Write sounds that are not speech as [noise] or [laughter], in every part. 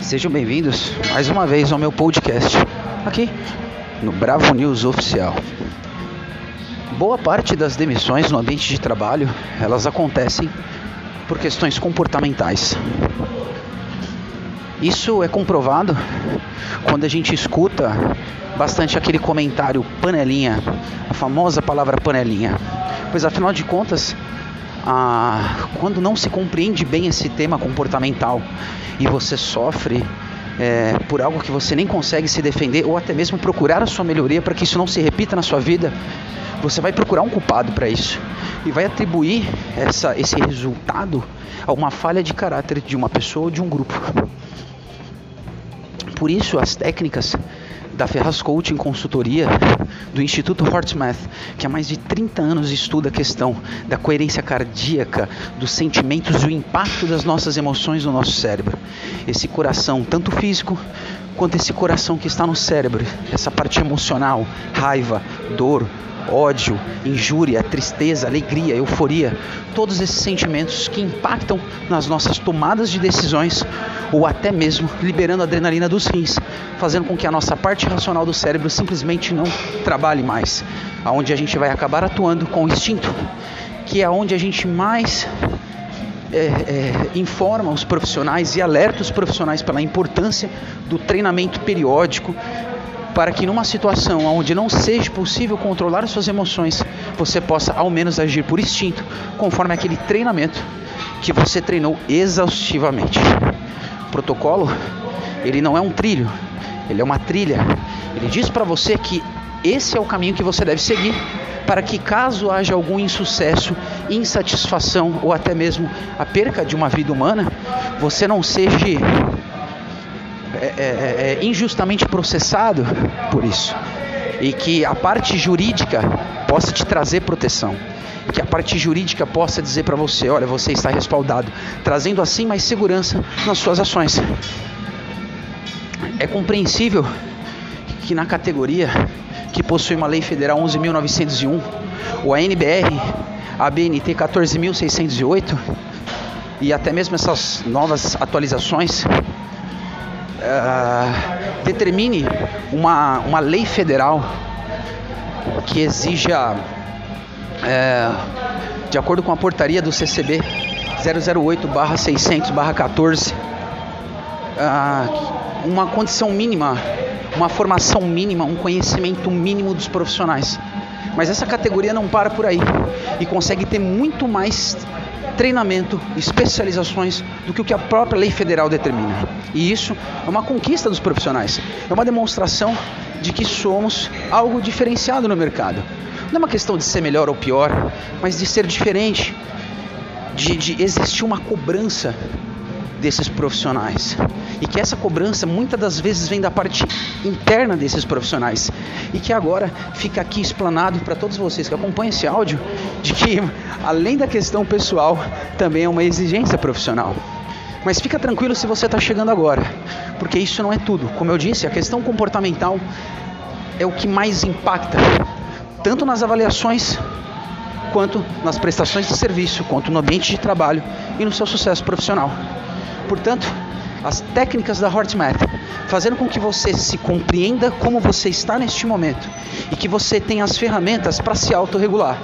Sejam bem-vindos mais uma vez ao meu podcast, aqui no Bravo News Oficial. Boa parte das demissões no ambiente de trabalho, elas acontecem por questões comportamentais. Isso é comprovado quando a gente escuta bastante aquele comentário panelinha, a famosa palavra panelinha. Pois afinal de contas, ah, quando não se compreende bem esse tema comportamental e você sofre é, por algo que você nem consegue se defender ou até mesmo procurar a sua melhoria para que isso não se repita na sua vida, você vai procurar um culpado para isso e vai atribuir essa, esse resultado a uma falha de caráter de uma pessoa ou de um grupo. Por isso, as técnicas da Ferraz Coaching Consultoria do Instituto Hortmath, que há mais de 30 anos estuda a questão da coerência cardíaca, dos sentimentos e o impacto das nossas emoções no nosso cérebro. Esse coração, tanto físico quanto esse coração que está no cérebro, essa parte emocional, raiva, dor, ódio, injúria, tristeza, alegria, euforia, todos esses sentimentos que impactam nas nossas tomadas de decisões ou até mesmo liberando a adrenalina dos rins, fazendo com que a nossa parte racional do cérebro simplesmente não trabalhe mais, aonde a gente vai acabar atuando com o instinto, que é onde a gente mais é, é, informa os profissionais e alerta os profissionais pela importância do treinamento periódico para que numa situação onde não seja possível controlar suas emoções, você possa ao menos agir por instinto, conforme aquele treinamento que você treinou exaustivamente. O protocolo, ele não é um trilho, ele é uma trilha. Ele diz para você que esse é o caminho que você deve seguir para que caso haja algum insucesso, insatisfação ou até mesmo a perca de uma vida humana, você não seja é, é, é, é, injustamente processado por isso e que a parte jurídica possa te trazer proteção que a parte jurídica possa dizer para você, olha, você está respaldado, trazendo assim mais segurança nas suas ações. É compreensível que na categoria que possui uma lei federal 11.901, o ANBR, a BNT 14.608 e até mesmo essas novas atualizações uh, determine uma, uma lei federal que exija, uh, de acordo com a portaria do CCB 008-600-14, uh, uma condição mínima, uma formação mínima, um conhecimento mínimo dos profissionais. Mas essa categoria não para por aí e consegue ter muito mais treinamento, especializações do que o que a própria lei federal determina. E isso é uma conquista dos profissionais, é uma demonstração de que somos algo diferenciado no mercado. Não é uma questão de ser melhor ou pior, mas de ser diferente, de, de existir uma cobrança desses profissionais e que essa cobrança muitas das vezes vem da parte interna desses profissionais e que agora fica aqui explanado para todos vocês que acompanham esse áudio de que além da questão pessoal também é uma exigência profissional. Mas fica tranquilo se você está chegando agora, porque isso não é tudo. Como eu disse, a questão comportamental é o que mais impacta, tanto nas avaliações quanto nas prestações de serviço, quanto no ambiente de trabalho e no seu sucesso profissional. Portanto, as técnicas da HeartMath, fazendo com que você se compreenda como você está neste momento e que você tenha as ferramentas para se autorregular.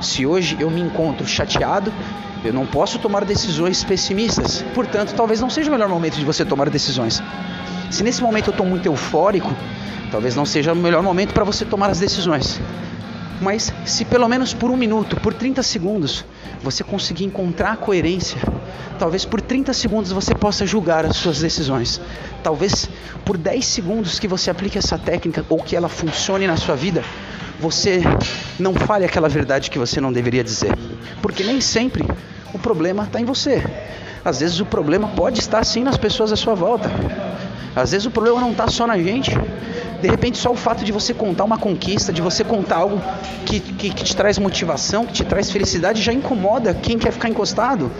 Se hoje eu me encontro chateado, eu não posso tomar decisões pessimistas. Portanto, talvez não seja o melhor momento de você tomar decisões. Se nesse momento eu estou muito eufórico, talvez não seja o melhor momento para você tomar as decisões. Mas se pelo menos por um minuto, por 30 segundos, você conseguir encontrar a coerência, talvez por 30 segundos você possa julgar as suas decisões. Talvez por 10 segundos que você aplique essa técnica ou que ela funcione na sua vida, você não fale aquela verdade que você não deveria dizer. Porque nem sempre o problema está em você. Às vezes o problema pode estar sim nas pessoas à sua volta. Às vezes o problema não está só na gente. De repente, só o fato de você contar uma conquista, de você contar algo que, que, que te traz motivação, que te traz felicidade, já incomoda quem quer ficar encostado.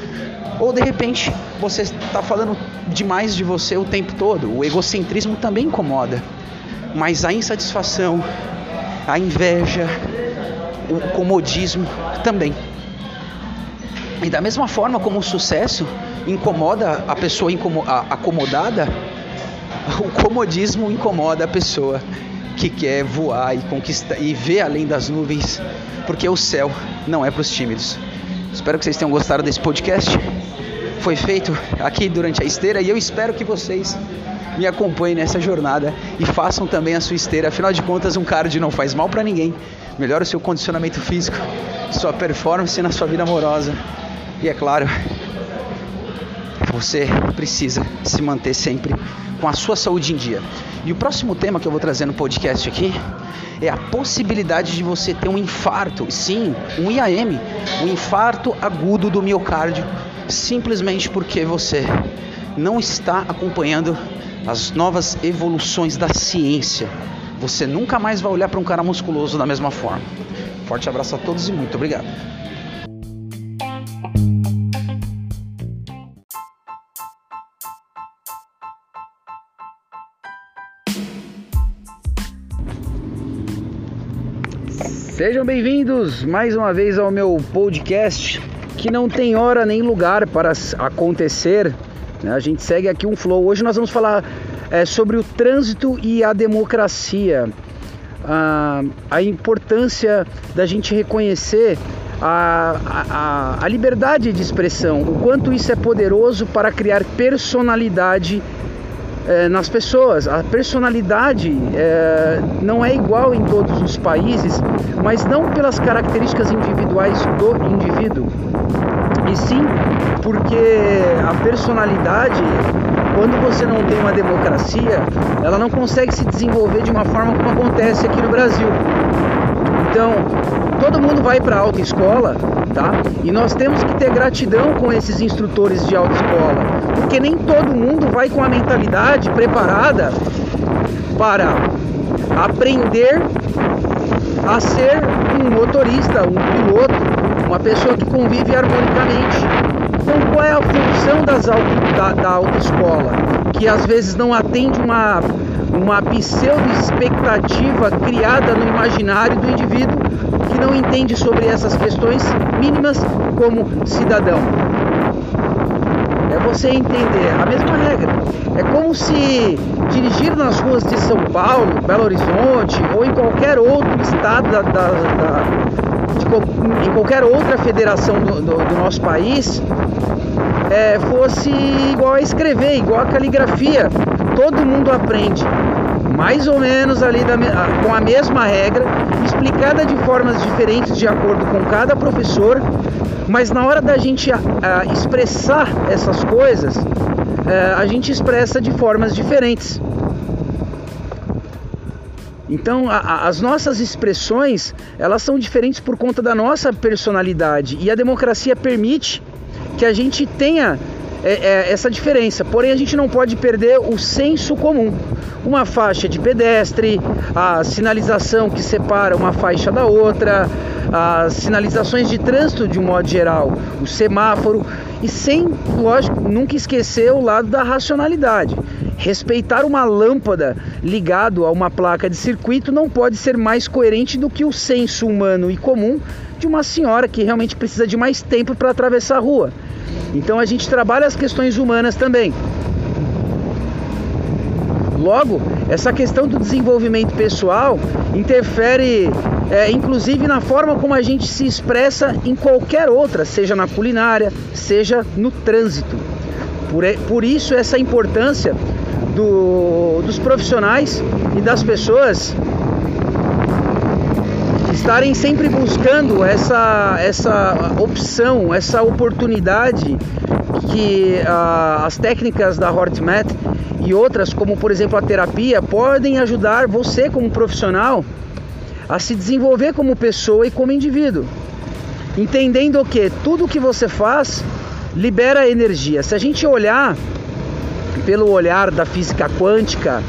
Ou de repente você está falando demais de você o tempo todo. O egocentrismo também incomoda. Mas a insatisfação, a inveja, o comodismo também. E da mesma forma como o sucesso incomoda a pessoa acomodada, [laughs] o comodismo incomoda a pessoa que quer voar e conquistar e ver além das nuvens, porque o céu não é para os tímidos. Espero que vocês tenham gostado desse podcast. Foi feito aqui durante a esteira e eu espero que vocês me acompanhem nessa jornada e façam também a sua esteira. Afinal de contas, um cardio não faz mal para ninguém. Melhora o seu condicionamento físico, sua performance na sua vida amorosa. E é claro, você precisa se manter sempre com a sua saúde em dia. E o próximo tema que eu vou trazer no podcast aqui é a possibilidade de você ter um infarto, sim, um IAM, um infarto agudo do miocárdio, simplesmente porque você não está acompanhando as novas evoluções da ciência. Você nunca mais vai olhar para um cara musculoso da mesma forma. Forte abraço a todos e muito obrigado. Sejam bem-vindos mais uma vez ao meu podcast que não tem hora nem lugar para acontecer. Né? A gente segue aqui um flow. Hoje nós vamos falar é, sobre o trânsito e a democracia. Ah, a importância da gente reconhecer a, a, a liberdade de expressão, o quanto isso é poderoso para criar personalidade é, nas pessoas. A personalidade é, não é igual em todos os países, mas não pelas características individuais do indivíduo, e sim porque a personalidade, quando você não tem uma democracia, ela não consegue se desenvolver de uma forma como acontece aqui no Brasil. Vai para a autoescola, tá? E nós temos que ter gratidão com esses instrutores de autoescola, porque nem todo mundo vai com a mentalidade preparada para aprender a ser um motorista, um piloto, uma pessoa que convive harmonicamente. Então, qual é a função das auto, da, da autoescola? Que às vezes não atende uma uma pseudo-expectativa criada no imaginário do indivíduo que não entende sobre essas questões mínimas como cidadão. É você entender a mesma regra. É como se dirigir nas ruas de São Paulo, Belo Horizonte ou em qualquer outro estado da, da, da de, em qualquer outra federação do, do, do nosso país é, fosse igual a escrever, igual a caligrafia. Todo mundo aprende mais ou menos ali da, com a mesma regra, explicada de formas diferentes de acordo com cada professor, mas na hora da gente a, a expressar essas coisas, é, a gente expressa de formas diferentes. Então, a, as nossas expressões, elas são diferentes por conta da nossa personalidade e a democracia permite que a gente tenha é, é, essa diferença. Porém, a gente não pode perder o senso comum. Uma faixa de pedestre, a sinalização que separa uma faixa da outra, as sinalizações de trânsito de um modo geral, o semáforo e sem, lógico, nunca esquecer o lado da racionalidade. Respeitar uma lâmpada ligado a uma placa de circuito não pode ser mais coerente do que o senso humano e comum de uma senhora que realmente precisa de mais tempo para atravessar a rua. Então a gente trabalha as questões humanas também. Logo, essa questão do desenvolvimento pessoal interfere, é, inclusive, na forma como a gente se expressa em qualquer outra, seja na culinária, seja no trânsito. Por, por isso, essa importância do, dos profissionais e das pessoas estarem sempre buscando essa, essa opção, essa oportunidade que uh, as técnicas da HortMath e outras, como por exemplo a terapia, podem ajudar você como profissional a se desenvolver como pessoa e como indivíduo. Entendendo que tudo que você faz libera energia. Se a gente olhar pelo olhar da física quântica,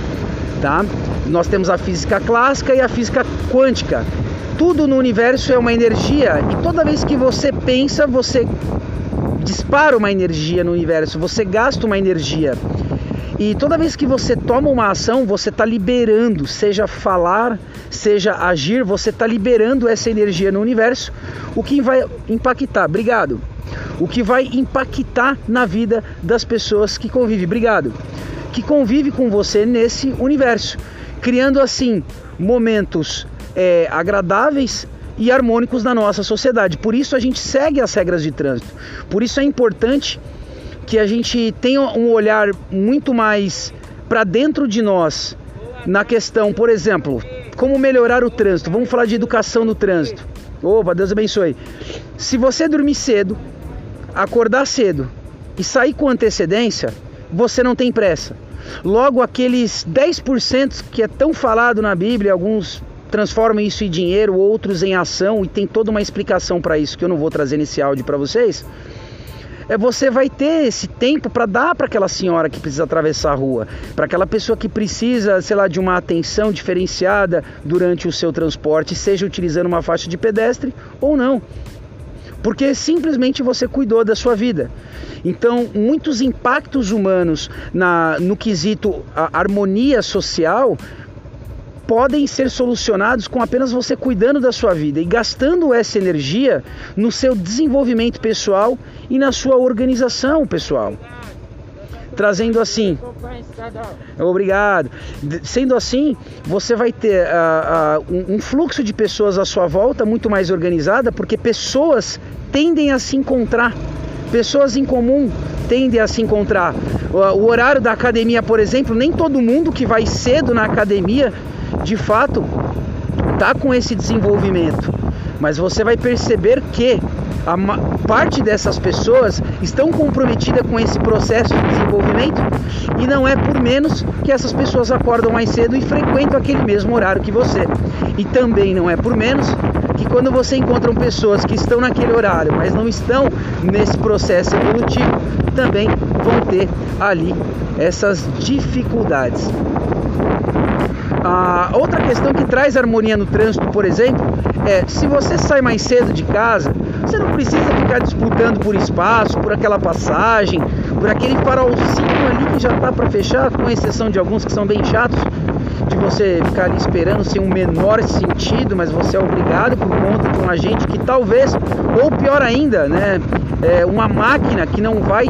tá? Nós temos a física clássica e a física quântica tudo no universo é uma energia e toda vez que você pensa, você dispara uma energia no universo, você gasta uma energia. E toda vez que você toma uma ação, você está liberando, seja falar, seja agir, você está liberando essa energia no universo, o que vai impactar. Obrigado. O que vai impactar na vida das pessoas que convivem. Obrigado. Que convive com você nesse universo, criando assim momentos é, agradáveis e harmônicos na nossa sociedade. Por isso a gente segue as regras de trânsito. Por isso é importante que a gente tenha um olhar muito mais para dentro de nós na questão, por exemplo, como melhorar o trânsito. Vamos falar de educação no trânsito. Opa, Deus abençoe. Se você dormir cedo, acordar cedo e sair com antecedência, você não tem pressa. Logo, aqueles 10% que é tão falado na Bíblia, alguns transformam isso em dinheiro, outros em ação, e tem toda uma explicação para isso que eu não vou trazer nesse áudio para vocês. É você vai ter esse tempo para dar para aquela senhora que precisa atravessar a rua, para aquela pessoa que precisa, sei lá, de uma atenção diferenciada durante o seu transporte, seja utilizando uma faixa de pedestre ou não porque simplesmente você cuidou da sua vida. Então, muitos impactos humanos na, no quesito harmonia social podem ser solucionados com apenas você cuidando da sua vida e gastando essa energia no seu desenvolvimento pessoal e na sua organização pessoal. Trazendo assim, obrigado. Sendo assim, você vai ter uh, uh, um fluxo de pessoas à sua volta muito mais organizada, porque pessoas tendem a se encontrar pessoas em comum tendem a se encontrar. O horário da academia, por exemplo, nem todo mundo que vai cedo na academia de fato está com esse desenvolvimento, mas você vai perceber que a parte dessas pessoas estão comprometidas com esse processo de desenvolvimento e não é por menos que essas pessoas acordam mais cedo e frequentam aquele mesmo horário que você. E também não é por menos que quando você encontra pessoas que estão naquele horário, mas não estão nesse processo evolutivo, também vão ter ali essas dificuldades. A outra questão que traz harmonia no trânsito, por exemplo, é se você sai mais cedo de casa, você não precisa ficar disputando por espaço, por aquela passagem, por aquele farolzinho ali que já está para fechar, com exceção de alguns que são bem chatos, de você ficar ali esperando sem um menor sentido, mas você é obrigado por conta de um agente que talvez, ou pior ainda, né, é uma máquina que não vai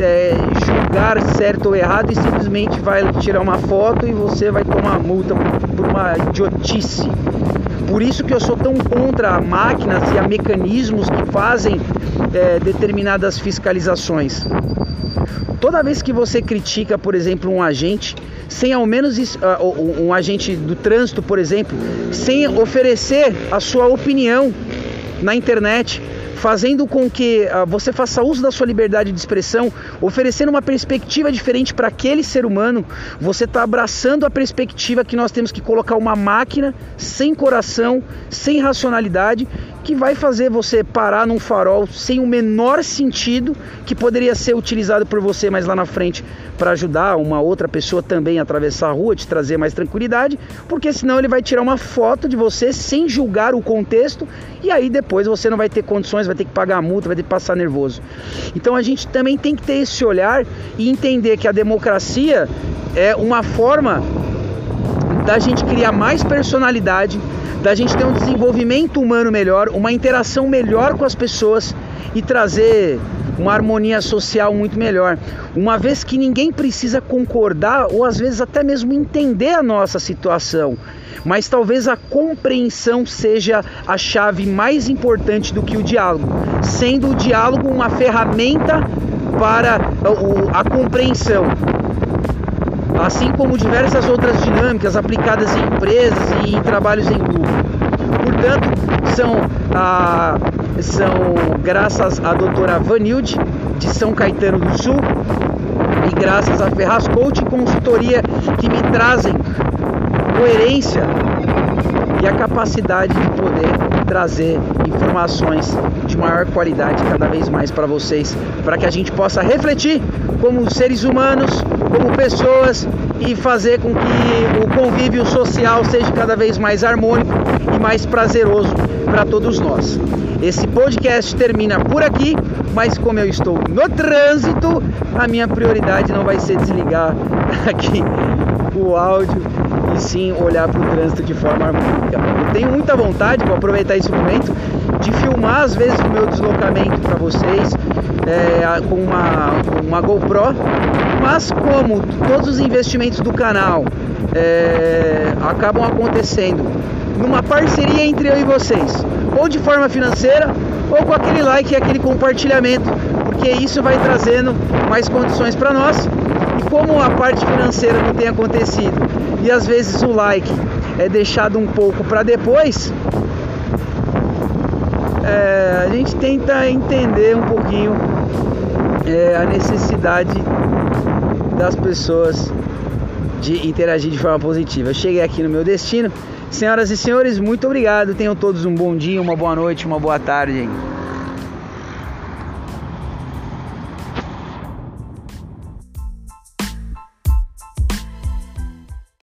é, julgar certo ou errado e simplesmente vai tirar uma foto e você vai tomar multa por uma idiotice. Por isso que eu sou tão contra máquinas e a mecanismos que fazem é, determinadas fiscalizações. Toda vez que você critica, por exemplo, um agente, sem ao menos uh, um agente do trânsito, por exemplo, sem oferecer a sua opinião na internet, fazendo com que uh, você faça uso da sua liberdade de expressão, oferecendo uma perspectiva diferente para aquele ser humano, você está abraçando a perspectiva que nós temos que colocar uma máquina sem coração, sem racionalidade, que vai fazer você parar num farol sem o menor sentido, que poderia ser utilizado por você mais lá na frente para ajudar uma outra pessoa também a atravessar a rua, te trazer mais tranquilidade, porque senão ele vai tirar uma foto de você sem julgar o contexto e aí depois você não vai ter condições, vai ter que pagar a multa, vai ter que passar nervoso. Então a gente também tem que ter esse olhar e entender que a democracia é uma forma da gente criar mais personalidade da gente ter um desenvolvimento humano melhor, uma interação melhor com as pessoas e trazer uma harmonia social muito melhor. Uma vez que ninguém precisa concordar ou às vezes até mesmo entender a nossa situação, mas talvez a compreensão seja a chave mais importante do que o diálogo, sendo o diálogo uma ferramenta para a compreensão assim como diversas outras dinâmicas aplicadas em empresas e em trabalhos em grupo. Portanto, são, ah, são graças à doutora Vanilde, de São Caetano do Sul, e graças a Ferraz Coach Consultoria, que me trazem coerência e a capacidade de poder trazer informações de maior qualidade cada vez mais para vocês, para que a gente possa refletir como seres humanos, como pessoas e fazer com que o convívio social seja cada vez mais harmônico e mais prazeroso para todos nós. Esse podcast termina por aqui, mas como eu estou no trânsito, a minha prioridade não vai ser desligar [laughs] aqui o áudio e sim olhar para o trânsito de forma harmônica. Eu tenho muita vontade, vou aproveitar esse momento, de filmar às vezes o meu deslocamento para vocês é, com uma, uma GoPro, mas como todos os investimentos do canal é, acabam acontecendo numa parceria entre eu e vocês, ou de forma financeira, ou com aquele like e aquele compartilhamento, porque isso vai trazendo mais condições para nós. E como a parte financeira não tem acontecido e às vezes o like é deixado um pouco para depois, é, a gente tenta entender um pouquinho é, a necessidade das pessoas de interagir de forma positiva. Eu cheguei aqui no meu destino. Senhoras e senhores, muito obrigado. Tenham todos um bom dia, uma boa noite, uma boa tarde.